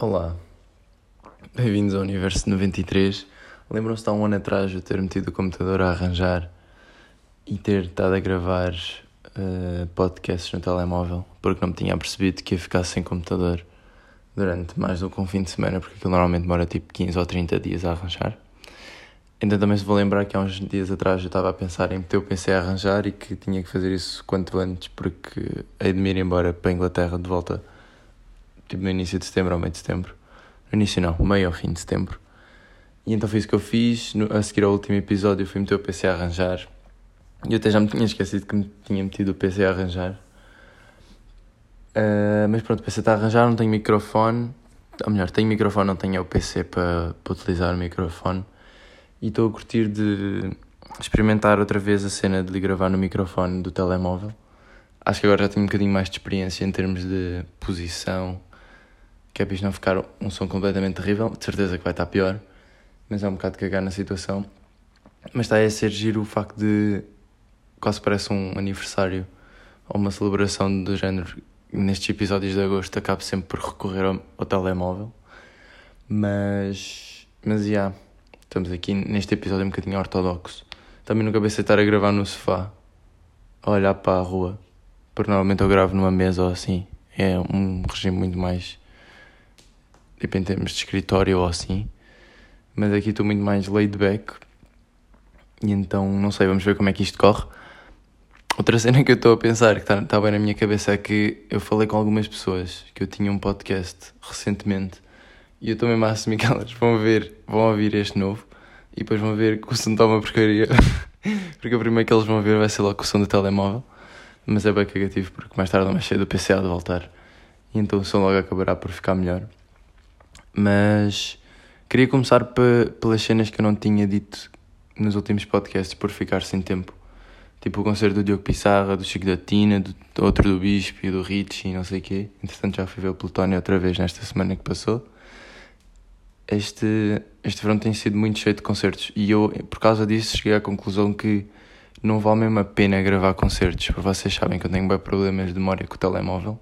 Olá, bem-vindos ao Universo 93. Lembram-se de há um ano atrás eu ter metido o computador a arranjar e ter estado a gravar uh, podcasts no telemóvel porque não me tinha percebido que ia ficar sem computador durante mais do que um fim de semana porque aquilo normalmente demora tipo 15 ou 30 dias a arranjar. Então também se vou lembrar que há uns dias atrás eu estava a pensar em meter o PC a arranjar e que tinha que fazer isso quanto antes porque hei de me ir embora para a Inglaterra de volta tipo no início de setembro ou meio de setembro. No início não, meio ao fim de setembro. E então foi isso que eu fiz. No, a seguir ao último episódio fui meter o PC a arranjar. E eu até já me tinha esquecido que me tinha metido o PC a arranjar. Uh, mas pronto, o PC está a arranjar, não tenho microfone. Ou melhor, tenho microfone, não tenho o PC para, para utilizar o microfone. E estou a curtir de experimentar outra vez a cena de gravar no microfone do telemóvel. Acho que agora já tenho um bocadinho mais de experiência em termos de posição, que é para isto não ficar um som completamente terrível. De certeza que vai estar pior, mas é um bocado cagar na situação. Mas está a ser giro o facto de quase parece um aniversário ou uma celebração do género. Nestes episódios de agosto acabo sempre por recorrer ao, ao telemóvel. Mas, mas, já, yeah, estamos aqui neste episódio um bocadinho ortodoxo. Também nunca pensei estar a gravar no sofá, a olhar para a rua, porque normalmente eu gravo numa mesa ou assim. É um regime muito mais tipo em termos de escritório ou assim. Mas aqui estou muito mais laid back. E então, não sei, vamos ver como é que isto corre. Outra cena que eu estou a pensar, que está tá bem na minha cabeça, é que eu falei com algumas pessoas que eu tinha um podcast recentemente e eu estou mesmo a assumir que elas vão ver, vão ouvir este novo e depois vão ver que o som está uma porcaria. porque o primeiro que eles vão ver vai ser logo o som do telemóvel. Mas é bem cagativo porque mais tarde ou mais cheio do PC de voltar. E então o som logo acabará por ficar melhor. Mas queria começar pelas cenas que eu não tinha dito nos últimos podcasts por ficar sem tempo. Tipo o concerto do Diogo Pissarra, do Chico da Tina, do outro do Bispo e do Rich e não sei o quê. Entretanto já fui ver o Plutónio outra vez nesta semana que passou. Este, este verão tem sido muito cheio de concertos e eu, por causa disso, cheguei à conclusão que não vale mesmo a pena gravar concertos, porque vocês sabem que eu tenho bem problemas de memória com o telemóvel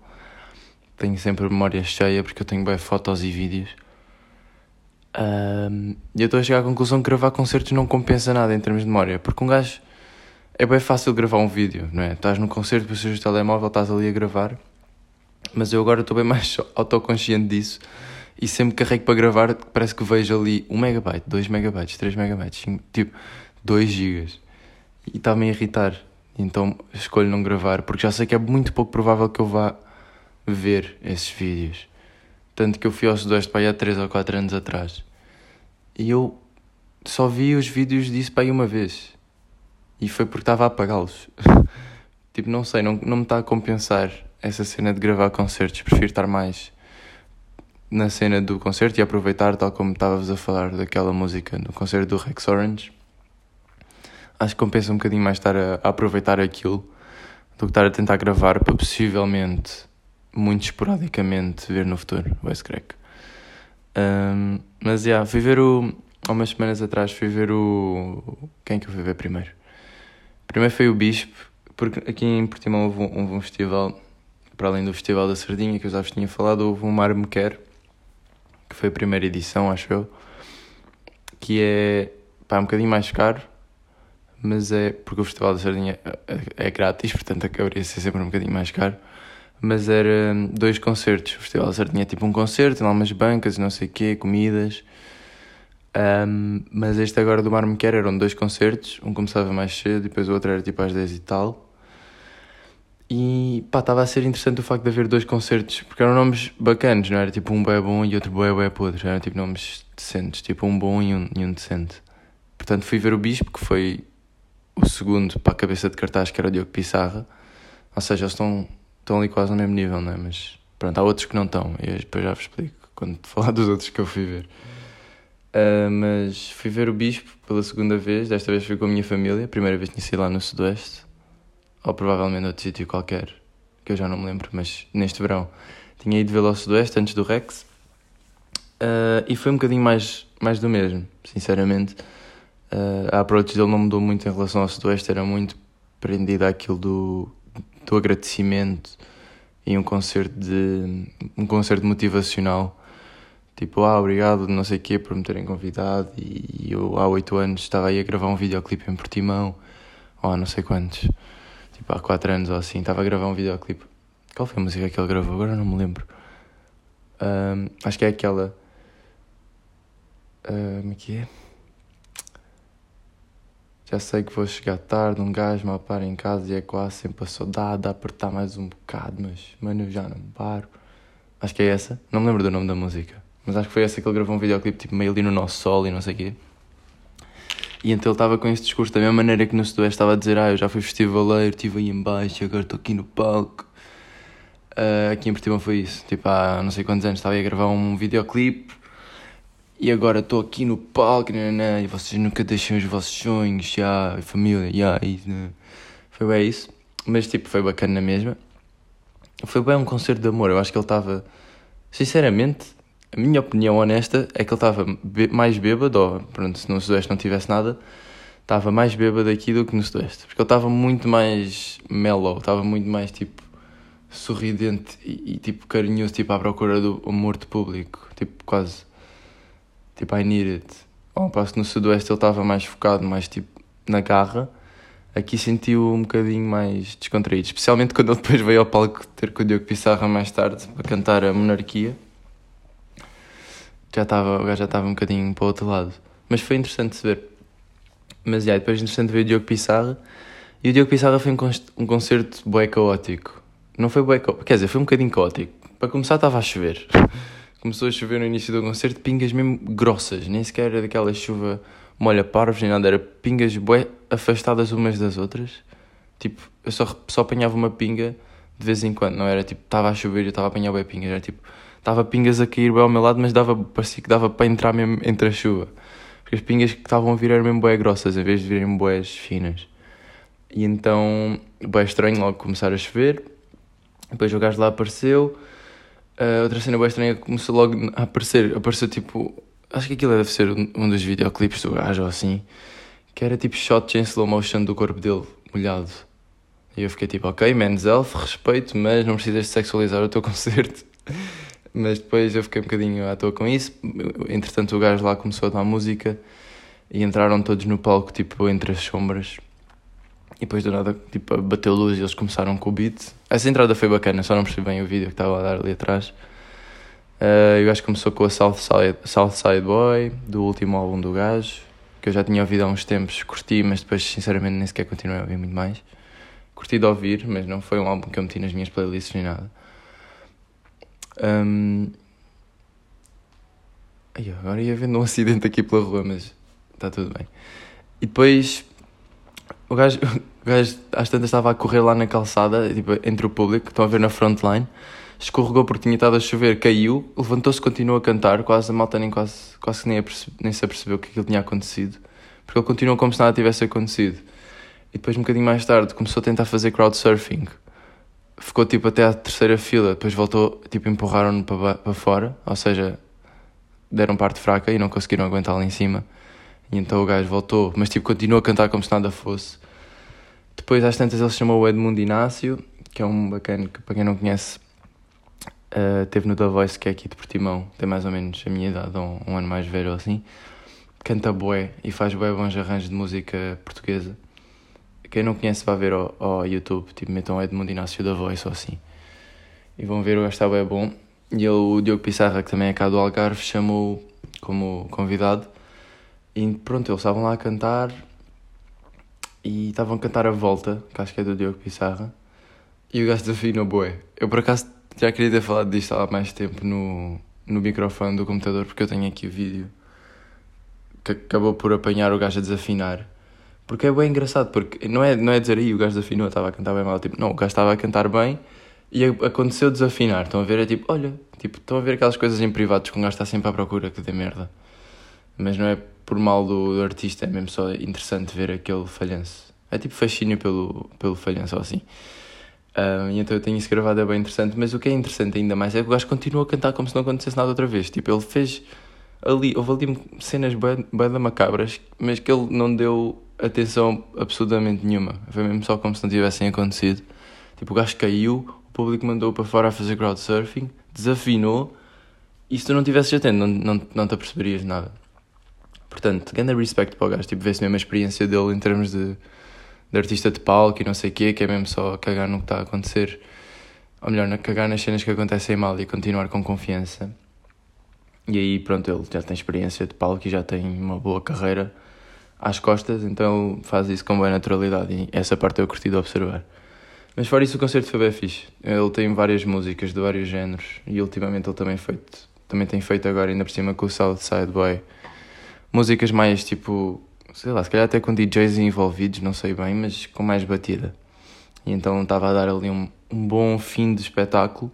tenho sempre a memória cheia porque eu tenho bem fotos e vídeos. Um, e eu estou a chegar à conclusão que gravar concertos não compensa nada em termos de memória, porque um gajo é bem fácil gravar um vídeo, não é? Estás no concerto, precisas do telemóvel, estás ali a gravar, mas eu agora estou bem mais autoconsciente disso e sempre carrego para gravar, parece que vejo ali 1 megabyte, 2 megabytes, 3 megabytes, tipo 2 gigas e está-me a irritar. Então escolho não gravar porque já sei que é muito pouco provável que eu vá ver esses vídeos. Tanto que eu fui ao Sudoeste para aí há 3 ou 4 anos atrás. E eu só vi os vídeos disso para aí uma vez. E foi porque estava a apagá-los. tipo, não sei, não, não me está a compensar essa cena de gravar concertos. Prefiro estar mais na cena do concerto e aproveitar, tal como estávamos a falar daquela música no concerto do Rex Orange. Acho que compensa um bocadinho mais estar a, a aproveitar aquilo do que estar a tentar gravar para possivelmente muito esporadicamente ver no futuro, voice crack. Um, mas, já, yeah, fui ver o... Há umas semanas atrás fui ver o... Quem é que eu fui ver primeiro? Primeiro foi o Bispo, porque aqui em Portimão houve um, um festival, para além do Festival da Sardinha, que eu já vos tinha falado, houve um Mar Me que foi a primeira edição, acho eu, que é, pá, um bocadinho mais caro, mas é, porque o Festival da Sardinha é, é, é grátis, portanto acabaria ser sempre um bocadinho mais caro mas era hum, dois concertos. O Festival da tinha tipo um concerto, tinha umas bancas não sei o quê, comidas. Um, mas este agora do Mar Me Quer eram dois concertos, um começava mais cedo e depois o outro era tipo às 10 e tal. E pá, estava a ser interessante o facto de haver dois concertos, porque eram nomes bacanos, não era tipo um bué bom e outro bué bué podre, eram tipo nomes decentes, tipo um bom e um, e um decente. Portanto fui ver o Bispo, que foi o segundo para a cabeça de cartaz, que era o Diogo Pissarra. Ou seja, eles estão estão ali quase no mesmo nível, não é? Mas pronto, há outros que não estão, e depois já vos explico quando falar dos outros que eu fui ver. Uh, mas fui ver o Bispo pela segunda vez, desta vez fui com a minha família, primeira vez tinha sido lá no Sudoeste, ou provavelmente outro sítio qualquer, que eu já não me lembro, mas neste verão. Tinha ido vê-lo ao Sudoeste antes do Rex, uh, e foi um bocadinho mais, mais do mesmo, sinceramente. Uh, a approach dele não mudou muito em relação ao Sudoeste, era muito prendida àquilo do do agradecimento e um concerto de um concerto motivacional Tipo, ah, obrigado, não sei quê, por me terem convidado. E eu, há oito anos, estava aí a gravar um videoclipe em Portimão. Ou há não sei quantos. Tipo, há quatro anos ou assim, estava a gravar um videoclipe. Qual foi a música que ele gravou? Agora não me lembro. Um, acho que é aquela. Uh, como é que é? Já sei que vou chegar tarde, um gajo me para em casa e é quase sempre a saudade a apertar mais um bocado, mas mano, eu já não paro. Acho que é essa, não me lembro do nome da música, mas acho que foi essa que ele gravou um videoclipe tipo meio ali no nosso sol e não sei o quê. E então ele estava com esse discurso da mesma maneira que no Sudoeste estava a dizer: Ah, eu já fui festivaleiro, estive aí em baixo, agora estou aqui no palco. Uh, aqui em Portimão foi isso. Tipo, há não sei quantos anos estava a gravar um videoclipe e agora estou aqui no palco né, né, e vocês nunca deixam os vossos sonhos, já, família, já, isso. Né. Foi bem isso. Mas tipo, foi bacana na mesma. Foi bem um concerto de amor. Eu acho que ele estava. Sinceramente, a minha opinião honesta é que ele estava mais bêbado, ou pronto, se no Sudoeste não tivesse nada, estava mais bêbado aqui do que no Sudoeste. Porque ele estava muito mais mellow, estava muito mais tipo sorridente e, e, tipo carinhoso, tipo à procura do amor de público, tipo quase tipo I need it. Ao passo que no Sudoeste ele estava mais focado, mais tipo na garra, aqui sentiu um bocadinho mais descontraído, especialmente quando ele depois veio ao palco ter com o Diogo Pissarra mais tarde para cantar a Monarquia. Já estava, o gajo já estava um bocadinho para o outro lado. Mas foi interessante de ver. Mas yeah, depois interessante ver o Diogo Pissarra. E o Diogo Pissarra foi um, um concerto bué caótico. Não foi bué caótico, quer dizer, foi um bocadinho caótico. Para começar estava a chover. Começou a chover no início do concerto, pingas mesmo grossas, nem sequer era daquela chuva molha parvos nem nada, era pingas bué afastadas umas das outras. Tipo, eu só, só apanhava uma pinga de vez em quando, não era tipo, estava a chover e eu estava a apanhar bué pingas, era tipo, estava pingas a cair bem ao meu lado, mas dava, parecia que dava para entrar mesmo entre a chuva. Porque as pingas que estavam a vir eram mesmo bué grossas, em vez de virem bués finas. E então, bué estranho logo começar a chover, depois o gajo lá apareceu Uh, outra cena bem estranha começou logo a aparecer. Apareceu tipo. Acho que aquilo deve ser um dos videoclipes do gajo ou assim. Que era tipo shots em slow motion do corpo dele molhado. E eu fiquei tipo, ok, Men's Health, respeito, mas não precisas de sexualizar o teu concerto. mas depois eu fiquei um bocadinho à toa com isso. Entretanto, o gajo lá começou a dar música e entraram todos no palco, tipo, entre as sombras. E depois do nada, tipo, bateu luz e eles começaram com o beat. Essa entrada foi bacana, só não percebi bem o vídeo que estava a dar ali atrás. Uh, o gajo começou com a Southside, Southside Boy, do último álbum do gajo, que eu já tinha ouvido há uns tempos, curti, mas depois sinceramente nem sequer continuei a ouvir muito mais. Curti de ouvir, mas não foi um álbum que eu meti nas minhas playlists nem nada. Um... Ai, agora ia vendo um acidente aqui pela rua, mas está tudo bem. E depois o gajo, o gajo às tantas estava a correr lá na calçada, tipo, entre o público, estão a ver na frontline, escorregou porque tinha estado a chover, caiu, levantou-se continuou a cantar, quase a malta nem, quase, quase nem, nem se apercebeu que aquilo tinha acontecido, porque ele continuou como se nada tivesse acontecido. E depois, um bocadinho mais tarde, começou a tentar fazer crowdsurfing. Ficou tipo até à terceira fila, depois voltou, tipo, empurraram-no para, para fora, ou seja, deram parte fraca e não conseguiram aguentar lá em cima. E então o gajo voltou, mas tipo continuou a cantar como se nada fosse. Depois às tantas ele chamou o Edmundo Inácio, que é um bacana que para quem não conhece uh, teve no The Voice, que é aqui de Portimão, tem mais ou menos a minha idade, um, um ano mais velho assim. Canta bué e faz bué bons arranjos de música portuguesa. Quem não conhece vai ver ao, ao YouTube, tipo metam Edmundo Inácio The Voice ou assim. E vão ver o gajo bué bom. E ele, o Diogo Pissarra, que também é cá do Algarve, chamou como convidado e pronto, eles estavam lá a cantar e estavam a cantar a volta, que acho que é do Diogo Pissarra, e o gajo desafinou boé. Eu por acaso já queria ter falado disto há mais tempo no, no microfone do computador, porque eu tenho aqui o vídeo que acabou por apanhar o gajo a desafinar. Porque é bem engraçado, porque não é, não é dizer aí o gajo desafinou, estava a cantar bem mal, tipo, não, o gajo estava a cantar bem e aconteceu desafinar. Estão a ver? É tipo, olha, tipo, estão a ver aquelas coisas em privados que um gajo está sempre à procura que dê merda. Mas não é por mal do, do, artista, é mesmo só interessante ver aquele falhanço. É tipo fascínio pelo, pelo falhanço ou assim. Uh, e então eu tenho isso gravado, é bem interessante. Mas o que é interessante ainda mais é que o gajo continua a cantar como se não acontecesse nada outra vez. Tipo, ele fez ali, houve ali cenas bem, macabras, mas que ele não deu atenção absolutamente nenhuma. Foi mesmo só como se não tivessem acontecido. Tipo, o gajo caiu, o público mandou para fora a fazer crowdsurfing, desafinou E se tu não estivesses atento, não, não, não te aperceberias nada. Portanto, grande respeito para o gajo, tipo, vê-se mesmo a experiência dele em termos de, de artista de palco e não sei o quê, que é mesmo só cagar no que está a acontecer. Ou melhor, cagar nas cenas que acontecem mal e continuar com confiança. E aí, pronto, ele já tem experiência de palco e já tem uma boa carreira às costas, então faz isso com boa naturalidade e essa parte eu curti de observar. Mas fora isso, o concerto foi bem fixe. Ele tem várias músicas de vários géneros e ultimamente ele também, feito, também tem feito agora, ainda por cima, com o Southside Boy, músicas mais tipo, sei lá, se calhar até com DJs envolvidos, não sei bem, mas com mais batida. E então estava a dar ali um, um bom fim de espetáculo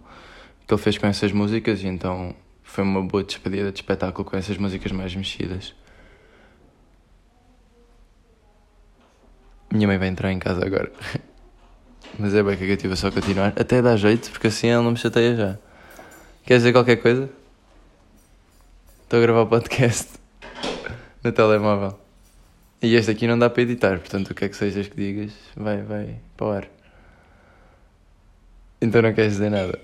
que ele fez com essas músicas e então foi uma boa despedida de espetáculo com essas músicas mais mexidas. Minha mãe vai entrar em casa agora. Mas é bem eu só continuar. Até dá jeito, porque assim ela não me chateia já. Queres dizer qualquer coisa? Estou a gravar o podcast no telemóvel. E este aqui não dá para editar, portanto o que é que sejas que digas vai, vai para o ar. Então não queres dizer nada.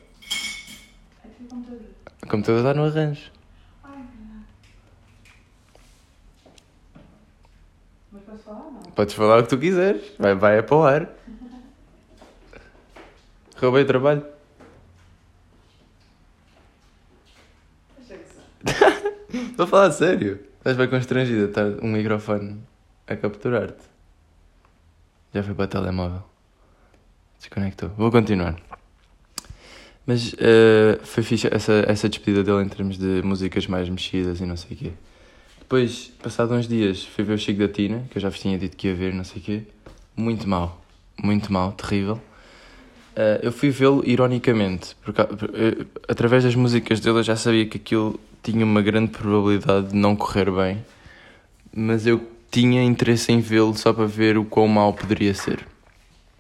O computador está no arranjo. Mas posso falar ou não? Podes falar o que tu quiseres. Vai, vai é para o ar. Roubei o trabalho. Estou a falar a sério. Estás bem constrangida estar um microfone a capturar-te. Já foi para o telemóvel. Desconectou. Vou continuar. Mas eh, foi fixe essa, essa despedida dele em termos de músicas mais mexidas e não sei o quê. Depois, passado uns dias, fui ver o Chico da Tina, que eu já vos tinha dito que ia ver, não sei o quê. Muito mal. Muito mal, terrível. Eh, eu fui vê-lo ironicamente, porque eh, através das músicas dele eu já sabia que aquilo tinha uma grande probabilidade de não correr bem, mas eu tinha interesse em vê-lo só para ver o quão mal poderia ser.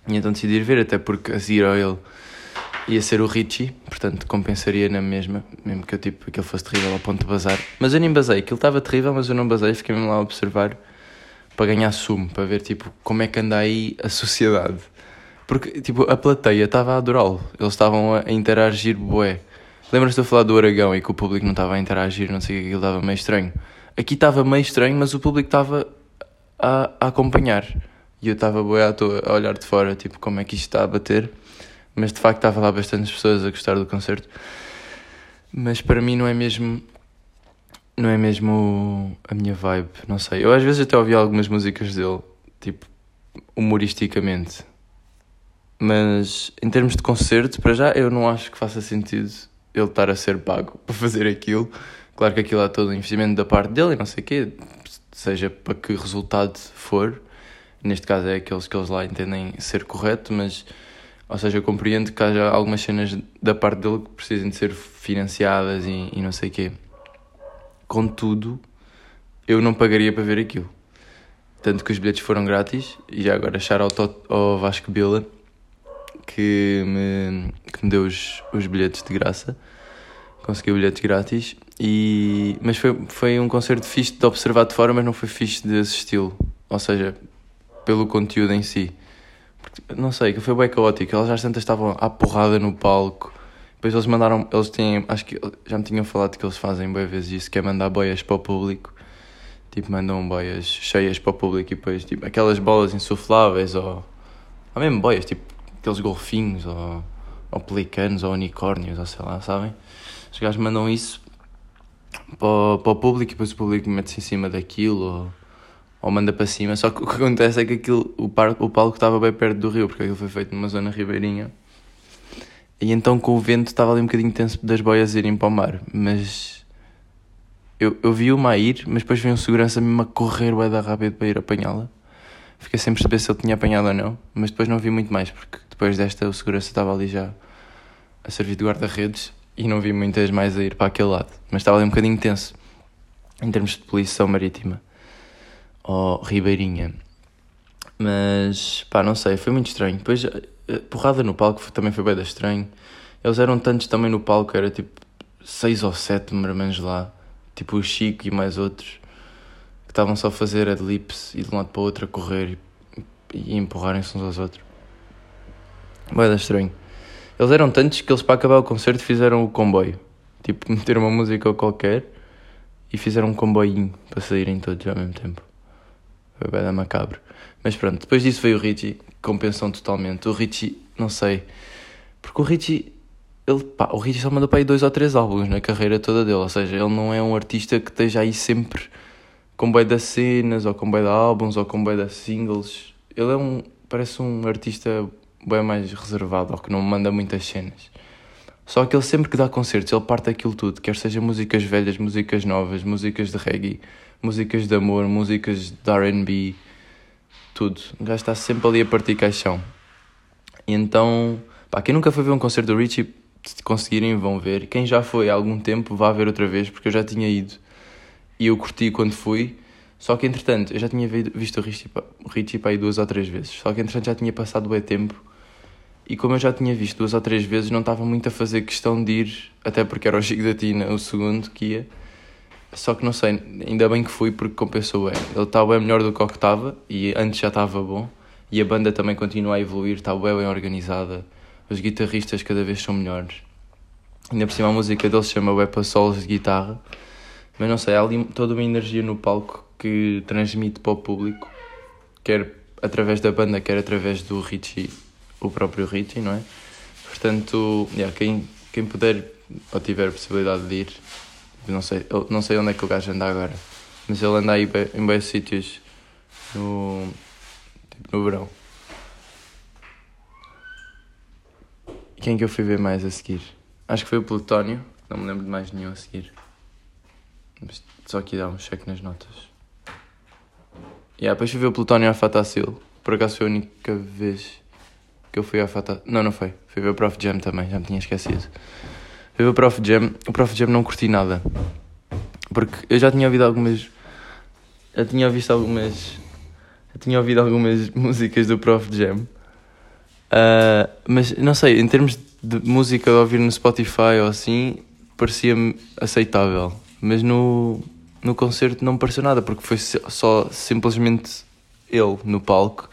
E então decidi ir ver, até porque a a ele ia ser o Richie, portanto compensaria na mesma, mesmo que eu tipo, aquilo fosse terrível ao ponto de bazar. Mas eu nem basei, aquilo estava terrível, mas eu não basei, fiquei mesmo lá a observar para ganhar sumo, para ver tipo como é que anda aí a sociedade. Porque tipo, a plateia estava a adorá-lo, eles estavam a interagir bué. Lembras-te de eu falar do Aragão e que o público não estava a interagir, não sei o que, aquilo estava meio estranho. Aqui estava meio estranho, mas o público estava a, a acompanhar. E eu estava bué à toa, a olhar de fora, tipo, como é que isto está a bater. Mas de facto estava lá bastantes pessoas a gostar do concerto. Mas para mim não é mesmo. Não é mesmo a minha vibe, não sei. Eu às vezes até ouvi algumas músicas dele, tipo, humoristicamente. Mas em termos de concerto, para já eu não acho que faça sentido ele estar a ser pago para fazer aquilo. Claro que aquilo é todo um investimento da parte dele e não sei o quê, seja para que resultado for. Neste caso é aqueles que eles lá entendem ser correto, mas, ou seja, eu compreendo que haja algumas cenas da parte dele que precisem de ser financiadas e, e não sei o quê. Contudo, eu não pagaria para ver aquilo. Tanto que os bilhetes foram grátis, e já agora achar ao, ao Vasco Bila, que me, que me deu os, os bilhetes de graça. Consegui bilhetes grátis. E, mas foi, foi um concerto fixe de observar de fora, mas não foi fixe de assisti-lo. Ou seja, pelo conteúdo em si. Porque, não sei, que foi bem caótico. Elas às tantas estavam à porrada no palco. Depois eles mandaram, eles têm, acho que já me tinham falado que eles fazem boas vezes isso, que é mandar boias para o público. Tipo, mandam boias cheias para o público e depois, tipo, aquelas bolas insufláveis ou, ou mesmo boias, tipo, aqueles golfinhos ou, ou pelicanos ou unicórnios ou sei lá, sabem? Os gajos mandam isso para o, para o público e depois o público mete-se em cima daquilo ou, ou manda para cima. Só que o que acontece é que aquilo, o, par, o palco estava bem perto do rio, porque aquilo foi feito numa zona ribeirinha. E então com o vento estava ali um bocadinho tenso das boias irem para o mar. Mas eu, eu vi uma a ir, mas depois veio um segurança mesmo a correr bem da rápido para ir apanhá-la. Fiquei sem perceber se ele tinha apanhado ou não, mas depois não vi muito mais, porque depois desta o segurança estava ali já a servir de guarda-redes e não vi muitas mais a ir para aquele lado. Mas estava ali um bocadinho tenso em termos de poluição marítima ou ribeirinha. Mas pá, não sei, foi muito estranho. Depois, a porrada no palco também foi bem estranho. Eles eram tantos também no palco, era tipo seis ou sete menos lá. Tipo o Chico e mais outros que estavam só a fazer adlips e de um lado para o outro a correr e, e empurrarem-se uns aos outros. Bem da estranho. Eles eram tantos que eles para acabar o concerto fizeram o comboio. Tipo, meter uma música qualquer e fizeram um comboinho para saírem todos ao mesmo tempo. Foi bem da macabro. Mas pronto, depois disso veio o Richie, compensam totalmente. O Richie, não sei. Porque o Richie, ele, pá, o Richie só mandou para aí dois ou três álbuns na carreira toda dele. Ou seja, ele não é um artista que esteja aí sempre com boi das cenas, ou com boi de álbuns, ou com boi das singles. Ele é um, parece um artista bem mais reservado, ou que não manda muitas cenas. Só que ele sempre que dá concertos, ele parte aquilo tudo, quer seja músicas velhas, músicas novas, músicas de reggae, músicas de amor, músicas de R&B, tudo. O gajo está sempre ali a partir caixão. E então, pá, quem nunca foi ver um concerto do Richie, se conseguirem vão ver. Quem já foi há algum tempo, vá ver outra vez, porque eu já tinha ido. E eu curti quando fui. Só que entretanto, eu já tinha visto o Richie, o Richie para aí duas ou três vezes. Só que entretanto já tinha passado bem tempo e como eu já tinha visto duas ou três vezes, não estava muito a fazer questão de ir, até porque era o Chico da Tina, o segundo que ia. Só que não sei, ainda bem que fui porque compensou bem. Ele está bem melhor do que o que estava e antes já estava bom. E a banda também continua a evoluir, está bem, bem organizada. Os guitarristas cada vez são melhores. Ainda por cima a música dele se chama Wepa Solos de guitarra. Mas não sei, há ali toda uma energia no palco que transmite para o público, quer através da banda, quer através do Richie o próprio Richie, não é? Portanto, yeah, quem, quem puder ou tiver a possibilidade de ir, não sei, não sei onde é que o gajo anda agora, mas ele anda aí em bons sítios no, tipo, no verão. Quem é que eu fui ver mais a seguir? Acho que foi o Plutónio, não me lembro de mais nenhum a seguir. Só aqui dá um cheque nas notas. E yeah, depois fui ver o Plutónio à Fatacil. Por acaso foi a única vez que eu fui à Fata. Não, não foi. Fui ver o Prof Jam também, já me tinha esquecido. Fui ver o Prof Jam. O Prof Jam não curti nada. Porque eu já tinha ouvido algumas. Já tinha visto algumas. Já tinha ouvido algumas músicas do Prof Jam. Uh, mas não sei, em termos de música de ouvir no Spotify ou assim, parecia-me aceitável. Mas no, no concerto não pareceu nada, porque foi só simplesmente ele no palco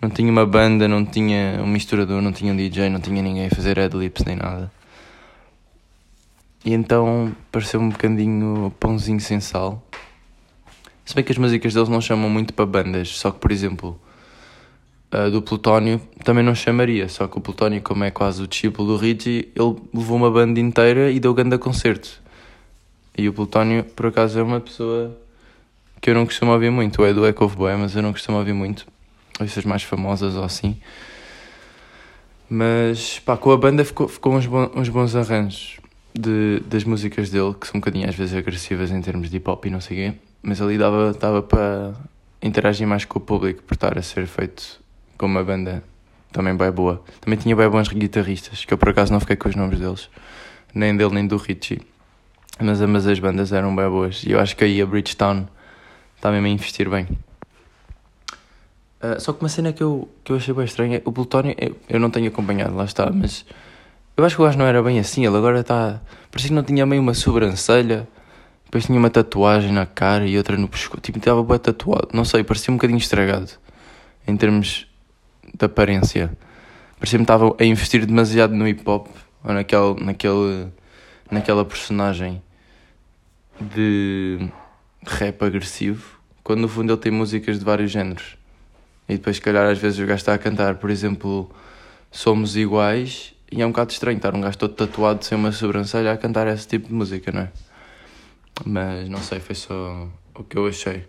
não tinha uma banda, não tinha um misturador, não tinha um DJ, não tinha ninguém a fazer adlibs nem nada. E então pareceu um bocadinho pãozinho sem sal. Se bem que as músicas deles não chamam muito para bandas, só que, por exemplo, a do Plutónio também não chamaria, só que o Plutónio, como é quase o discípulo do Richie, ele levou uma banda inteira e deu grande concerto. E o Plutónio, por acaso, é uma pessoa que eu não costumo ouvir muito. É do Echo of mas eu não costumo ouvir muito ou mais famosas ou assim. Mas pá, com a banda ficou, ficou uns, bons, uns bons arranjos de, das músicas dele, que são um bocadinho às vezes agressivas em termos de hip hop e não sei o quê, mas ali dava, dava para interagir mais com o público por estar a ser feito com uma banda também bem boa. Também tinha bem bons guitarristas, que eu por acaso não fiquei com os nomes deles, nem dele nem do Richie. Mas, mas as bandas eram bem boas e eu acho que aí a Bridgetown está mesmo a investir bem. Uh, só que uma cena que eu, que eu achei bem estranha, o Plutónio, eu, eu não tenho acompanhado, lá está, mas eu acho que o gajo não era bem assim, ele agora está. Parecia que não tinha meio uma sobrancelha, depois tinha uma tatuagem na cara e outra no pescoço, tipo, estava bem tatuado, não sei, parecia um bocadinho estragado em termos de aparência. Parecia-me estava a investir demasiado no hip hop ou naquele, naquele, naquela personagem de rap agressivo, quando no fundo ele tem músicas de vários géneros. E depois, se calhar, às vezes o gajo está a cantar, por exemplo, Somos Iguais, e é um bocado estranho estar um gajo todo tatuado sem uma sobrancelha a cantar esse tipo de música, não é? Mas não sei, foi só o que eu achei.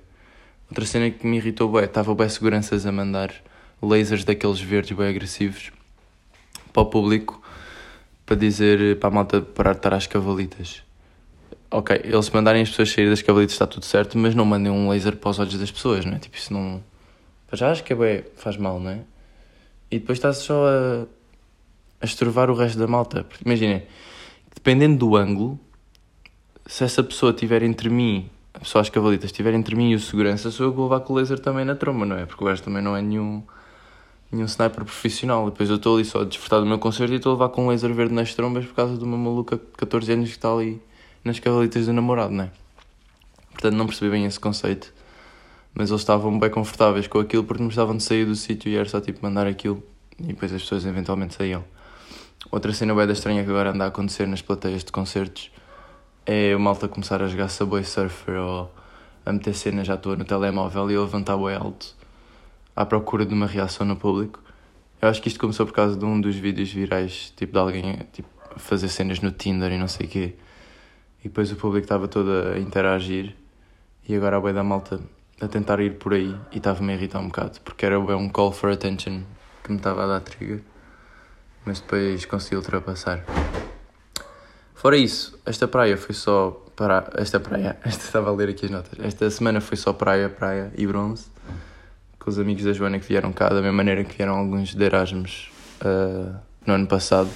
Outra cena que me irritou bem, estava bem seguranças a mandar lasers daqueles verdes bem agressivos para o público para dizer para a malta parar de estar às cavalitas. Ok, eles mandarem as pessoas sair das cavalitas está tudo certo, mas não mandem um laser para os olhos das pessoas, não é? Tipo, isso não já acho que é bem, faz mal, não é? E depois estás só a, a estrovar o resto da malta. Porque imaginem, dependendo do ângulo, se essa pessoa estiver entre mim, a pessoa às cavalitas estiver entre mim e o segurança, sou eu que vou levar com o laser também na tromba, não é? Porque o gajo também não é nenhum, nenhum sniper profissional. Depois eu estou ali só a desfrutar do meu concerto e estou a levar com um laser verde nas trombas por causa de uma maluca de 14 anos que está ali nas cavalitas do namorado, não é? Portanto, não percebi bem esse conceito mas eles estavam bem confortáveis com aquilo porque não estavam de sair do sítio e era só tipo mandar aquilo e depois as pessoas eventualmente saíam. Outra cena bem estranha que agora anda a acontecer nas plateias de concertos é o malta começar a jogar Subway Surfer ou a meter cenas à toa no telemóvel e eu levantar o alto à procura de uma reação no público. Eu acho que isto começou por causa de um dos vídeos virais, tipo de alguém tipo, fazer cenas no Tinder e não sei o quê. E depois o público estava todo a interagir e agora a boia da malta a tentar ir por aí e estava-me a irritar um bocado, porque era um call for attention que me estava a dar trigger, mas depois consegui ultrapassar. Fora isso, esta praia foi só para esta praia, esta estava a ler aqui as notas. Esta semana foi só praia, praia e bronze, com os amigos da Joana que vieram cá, da mesma maneira que vieram alguns de Erasmus uh, no ano passado.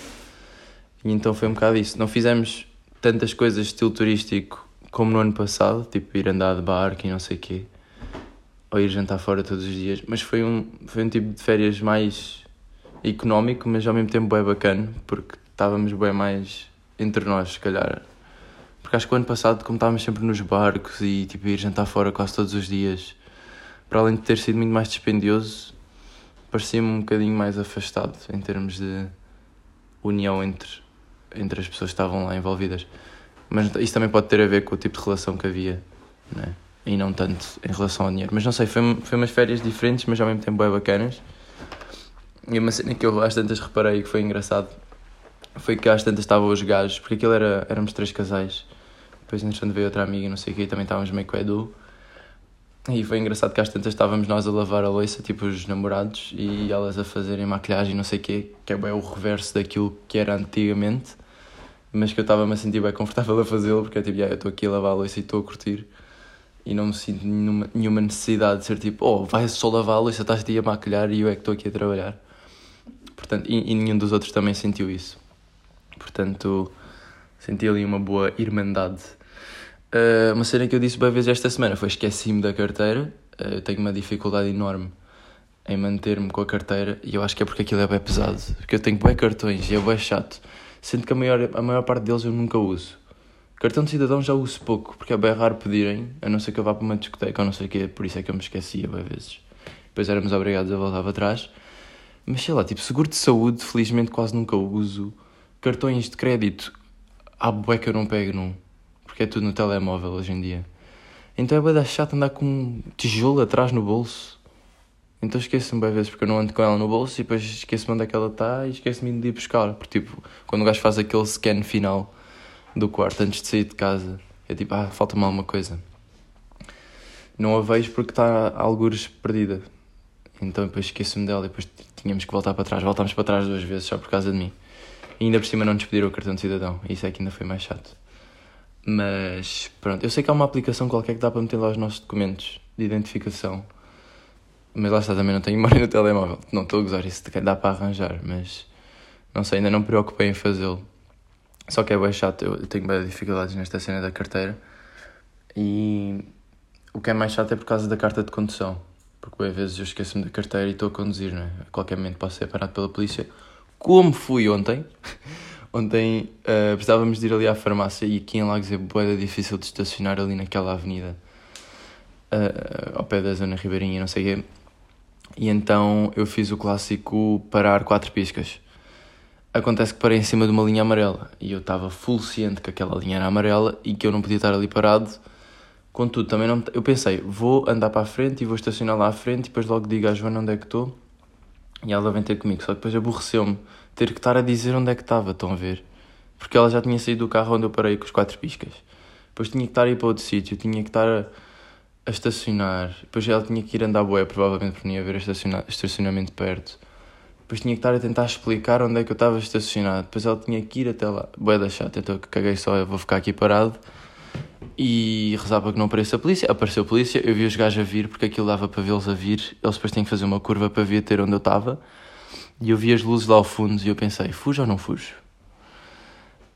E então foi um bocado isso. Não fizemos tantas coisas de estilo turístico como no ano passado, tipo ir andar de barco e não sei o quê ou ir jantar fora todos os dias, mas foi um, foi um tipo de férias mais económico, mas ao mesmo tempo bem bacana, porque estávamos bem mais entre nós, se calhar. Porque acho que o ano passado, como estávamos sempre nos barcos e tipo, ir jantar fora quase todos os dias, para além de ter sido muito mais dispendioso, parecia-me um bocadinho mais afastado em termos de união entre, entre as pessoas que estavam lá envolvidas. Mas isso também pode ter a ver com o tipo de relação que havia, não é? e não tanto em relação ao dinheiro. Mas não sei, foi, foi umas férias diferentes, mas ao mesmo tempo bem bacanas. E uma cena que eu às tantas reparei que foi engraçado foi que às tantas estavam os gajos, porque aquilo era, éramos três casais. Depois, entretanto, veio outra amiga, não sei o que, e também estávamos meio com Edu. E foi engraçado que às tantas estávamos nós a lavar a louça, tipo os namorados, e elas a fazerem maquilhagem, não sei o quê, que é bem o reverso daquilo que era antigamente, mas que eu estava-me a sentir bem confortável a fazê-lo, porque é tipo, yeah, eu estou aqui a lavar a louça e estou a curtir e não me sinto nenhuma, nenhuma necessidade de ser tipo, oh, vai só lavar a louça, estás a maquilhar e eu é que estou aqui a trabalhar. Portanto, e, e, nenhum dos outros também sentiu isso. Portanto, senti ali uma boa irmandade. Uh, uma cena que eu disse bem vezes esta semana foi esqueci-me da carteira. Uh, eu tenho uma dificuldade enorme em manter-me com a carteira e eu acho que é porque aquilo é bem pesado. Porque eu tenho bem cartões e é bem chato. Sendo que a maior, a maior parte deles eu nunca uso. Cartão de cidadão já uso pouco, porque é bem raro pedirem, a não ser que eu vá para uma discoteca ou não sei o quê, por isso é que eu me esquecia às vezes. Depois éramos obrigados a voltar para trás. Mas sei lá, tipo, seguro de saúde, felizmente quase nunca uso. Cartões de crédito, há bué que eu não pego num, porque é tudo no telemóvel hoje em dia. Então é bué da chato andar com um tijolo atrás no bolso. Então esqueço-me bem vezes porque eu não ando com ela no bolso e depois esqueço-me onde é que ela está e esqueço-me de ir buscar. Porque tipo, quando o gajo faz aquele scan final do quarto antes de sair de casa. É tipo, ah, falta-me alguma coisa. Não a vejo porque está algures perdida. Então depois esqueço-me dela e depois tínhamos que voltar para trás. Voltámos para trás duas vezes só por causa de mim. E ainda por cima não nos pediram o cartão de cidadão. Isso é que ainda foi mais chato. Mas pronto, eu sei que há uma aplicação qualquer que dá para meter lá os nossos documentos de identificação. Mas lá está, também não tenho memória no telemóvel. Não estou a gozar, isso dá para arranjar, mas não sei, ainda não me preocupei em fazê-lo. Só que é bem chato, eu tenho bem dificuldades nesta cena da carteira. E o que é mais chato é por causa da carta de condução. Porque às vezes eu esqueço-me da carteira e estou a conduzir, não é? A qualquer momento posso ser parado pela polícia. Como fui ontem. ontem uh, precisávamos de ir ali à farmácia e aqui em Lagos é boeda difícil de estacionar ali naquela avenida. Uh, ao pé da zona ribeirinha, não sei o quê. E então eu fiz o clássico parar quatro piscas. Acontece que parei em cima de uma linha amarela e eu estava full ciente que aquela linha era amarela e que eu não podia estar ali parado. Contudo, também não. Eu pensei, vou andar para a frente e vou estacionar lá à frente e depois logo digo à Joana onde é que estou e ela vem ter comigo. Só que depois aborreceu-me ter que estar a dizer onde é que estava, estão a ver? Porque ela já tinha saído do carro onde eu parei com os quatro piscas. Depois tinha que estar a ir para outro sítio, tinha que estar a, a estacionar. Depois ela tinha que ir andar boé, provavelmente por não haver estacionamento perto. Depois tinha que estar a tentar explicar onde é que eu estava estacionado. Depois ela tinha que ir até lá. Boé da chata, então caguei só, eu vou ficar aqui parado. E rezava para que não apareça a polícia. Apareceu a polícia, eu vi os gajos a vir, porque aquilo dava para vê-los a vir. Eles depois têm que fazer uma curva para vir ter onde eu estava. E eu vi as luzes lá ao fundo e eu pensei, fujo ou não fujo?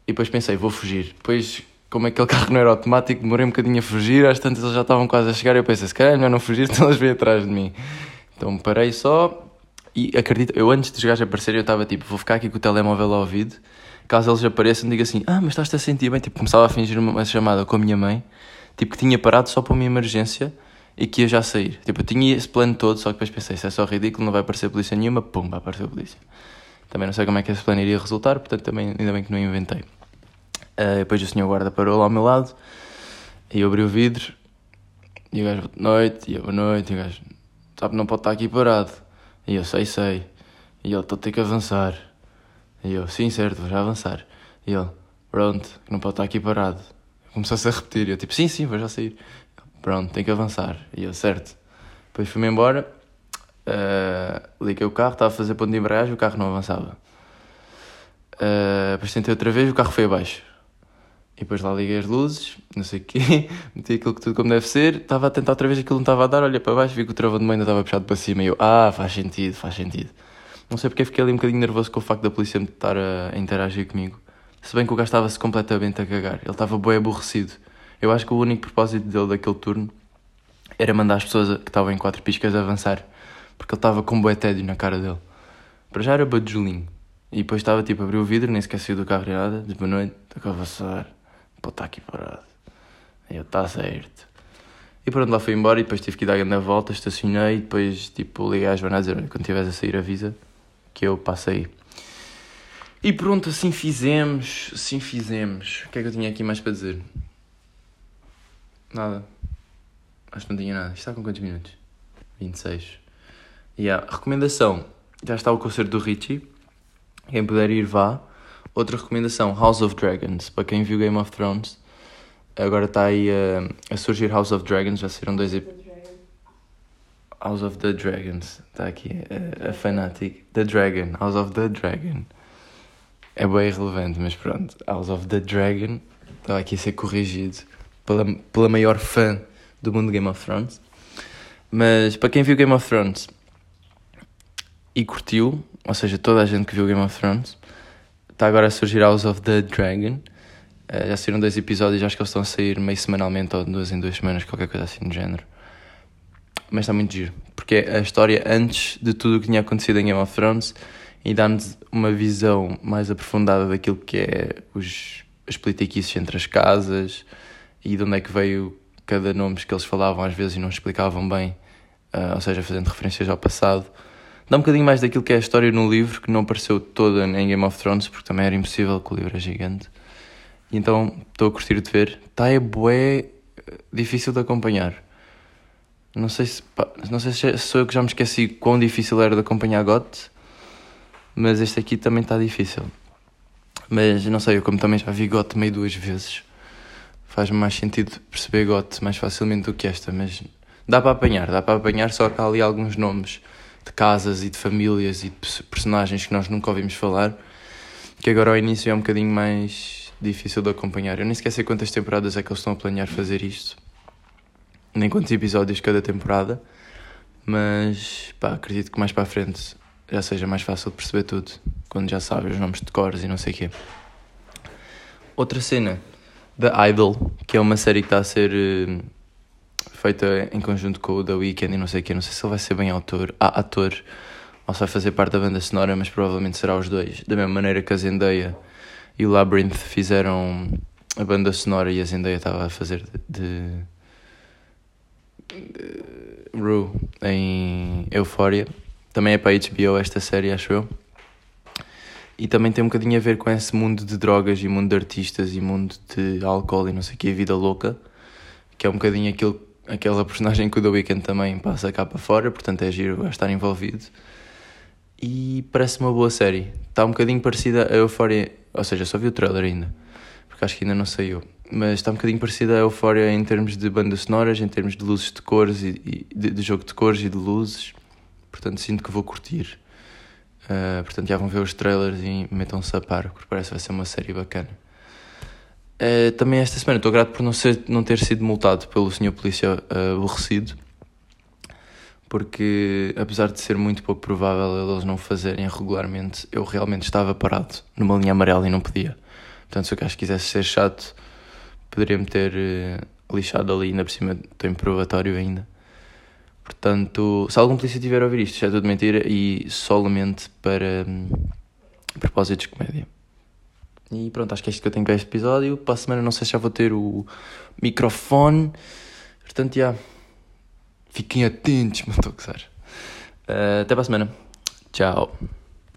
E depois pensei, vou fugir. Depois, como aquele carro não era automático, demorei um bocadinho a fugir. Às tantas eles já estavam quase a chegar. E eu pensei, se calhar é melhor não fugir, então eles vêm atrás de mim. Então parei só, e acredito, eu antes dos gajos aparecerem, eu estava tipo, vou ficar aqui com o telemóvel ao ouvido. Caso eles apareçam, digo assim, ah, mas estás-te a sentir bem. Tipo, começava a fingir uma chamada com a minha mãe, tipo, que tinha parado só para uma emergência e que ia já sair. Tipo, eu tinha esse plano todo, só que depois pensei, isso é só ridículo, não vai aparecer polícia nenhuma, pum, vai aparecer polícia. Também não sei como é que esse plano iria resultar, portanto, também, ainda bem que não inventei. Uh, depois o senhor guarda parou lá ao meu lado e eu abri o vidro e o gajo, boa noite, e eu, boa noite, e o gajo, sabe, não pode estar aqui parado. E eu, sei, sei. E ele, estou a ter que avançar. E eu, sim, certo, vou já avançar. E ele, pronto, não pode estar aqui parado. Começou-se a repetir, e eu, tipo, sim, sim, vou já sair. Pronto, tem que avançar. E eu, certo. Depois fui-me embora, uh, liguei o carro, estava a fazer ponto de embreagem, o carro não avançava. Uh, depois tentei outra vez, o carro foi abaixo. E depois lá liguei as luzes, não sei o quê, meti aquilo que tudo como deve ser, estava a tentar outra vez aquilo não estava a dar, olha para baixo, vi que o travão de mãe ainda estava puxado para cima e eu, ah, faz sentido, faz sentido. Não sei porque fiquei ali um bocadinho nervoso com o facto da polícia me estar a, interagir comigo. Se bem que o gajo estava-se completamente a cagar, ele estava bem aborrecido. Eu acho que o único propósito dele daquele turno era mandar as pessoas que estavam em quatro piscas avançar, porque ele estava com um bué tédio na cara dele. Para já era badulinho. E depois estava tipo a abrir o vidro, nem esqueci do carro nada, de boa noite, estou a avançar pô, está aqui parado. E eu, está certo. E pronto, lá fui embora e depois tive que ir dar a volta, estacionei e depois tipo liguei à Joana a dizer, quando estiveres a sair avisa que eu passei. E pronto, assim fizemos, assim fizemos. O que é que eu tinha aqui mais para dizer? Nada. Acho que não tinha nada. Isto está com quantos minutos? 26. E yeah. a recomendação, já está o concerto do Richie. Quem puder ir, vá. Outra recomendação, House of Dragons. Para quem viu Game of Thrones, agora está aí a, a surgir House of Dragons. Já saíram dois House of the Dragons. Está aqui a, a Fanatic. The Dragon. House of the Dragon. É bem irrelevante, mas pronto. House of the Dragon. Estava aqui a ser corrigido pela, pela maior fã do mundo Game of Thrones. Mas para quem viu Game of Thrones e curtiu, ou seja, toda a gente que viu Game of Thrones, Está agora a surgir House of the Dragon. Uh, já saíram dois episódios, acho que eles estão a sair meio semanalmente ou duas em duas semanas, qualquer coisa assim do género. Mas está muito giro, porque é a história antes de tudo o que tinha acontecido em Game of Thrones e dá-nos uma visão mais aprofundada daquilo que é os, as politiquices entre as casas e de onde é que veio cada nome que eles falavam às vezes e não explicavam bem, uh, ou seja, fazendo referências ao passado dá um bocadinho mais daquilo que é a história no livro, que não apareceu toda em Game of Thrones, porque também era impossível, que o livro é gigante. E então estou a curtir de ver. Está é bué difícil de acompanhar. Não sei se pá, não sei se sou eu que já me esqueci quão difícil era de acompanhar GOT, mas este aqui também está difícil. Mas não sei, eu como também já vi GOT meio duas vezes, faz-me mais sentido perceber GOT mais facilmente do que esta, mas dá para apanhar, dá para apanhar, só que há ali alguns nomes de casas e de famílias e de personagens que nós nunca ouvimos falar, que agora ao início é um bocadinho mais difícil de acompanhar. Eu nem sequer sei quantas temporadas é que eles estão a planear fazer isto, nem quantos episódios cada temporada, mas pá, acredito que mais para a frente já seja mais fácil de perceber tudo, quando já sabes os nomes de cores e não sei o quê. Outra cena, The Idol, que é uma série que está a ser eh, feita em conjunto com o The Weeknd e não sei o que, não sei se ele vai ser bem autor, ah, ator ou se vai fazer parte da banda sonora, mas provavelmente será os dois. Da mesma maneira que a Zendaya e o Labyrinth fizeram a banda sonora e a Zendaya estava a fazer de, de, Rue em Euphoria. Também é para a HBO esta série, acho eu. E também tem um bocadinho a ver com esse mundo de drogas e mundo de artistas e mundo de álcool e não sei o que, vida louca, que é um bocadinho aquilo aquela personagem que o The Weeknd também passa cá para fora, portanto é giro a estar envolvido. E parece uma boa série. Está um bocadinho parecida a Euphoria, ou seja, só vi o trailer ainda, porque acho que ainda não saiu. Mas está um bocadinho parecida a Euphoria em termos de bandas sonoras, em termos de luzes de cores e, e de, de, jogo de cores e de luzes. Portanto, sinto que vou curtir. Uh, portanto, já vão ver os trailers e metam-se a par, porque parece que vai ser uma série bacana. Uh, também esta semana estou grato por não, ser, não ter sido multado pelo senhor polícia uh, aborrecido, porque apesar de ser muito pouco provável eles não fazerem regularmente, eu realmente estava parado numa linha amarela e não podia. Portanto, se o gajo quisesse ser chato, poderia-me ter uh, lixado ali, ainda por cima tem probatório ainda. Portanto, se algum polícia tiver a ouvir isto, já é tudo mentira e solamente para um, propósitos de comédia. E pronto, acho que é isto que eu tenho para este episódio. Para a semana não sei se já vou ter o microfone. Portanto, já. Fiquem atentos, me estou a gozar. Uh, até para a semana. Tchau.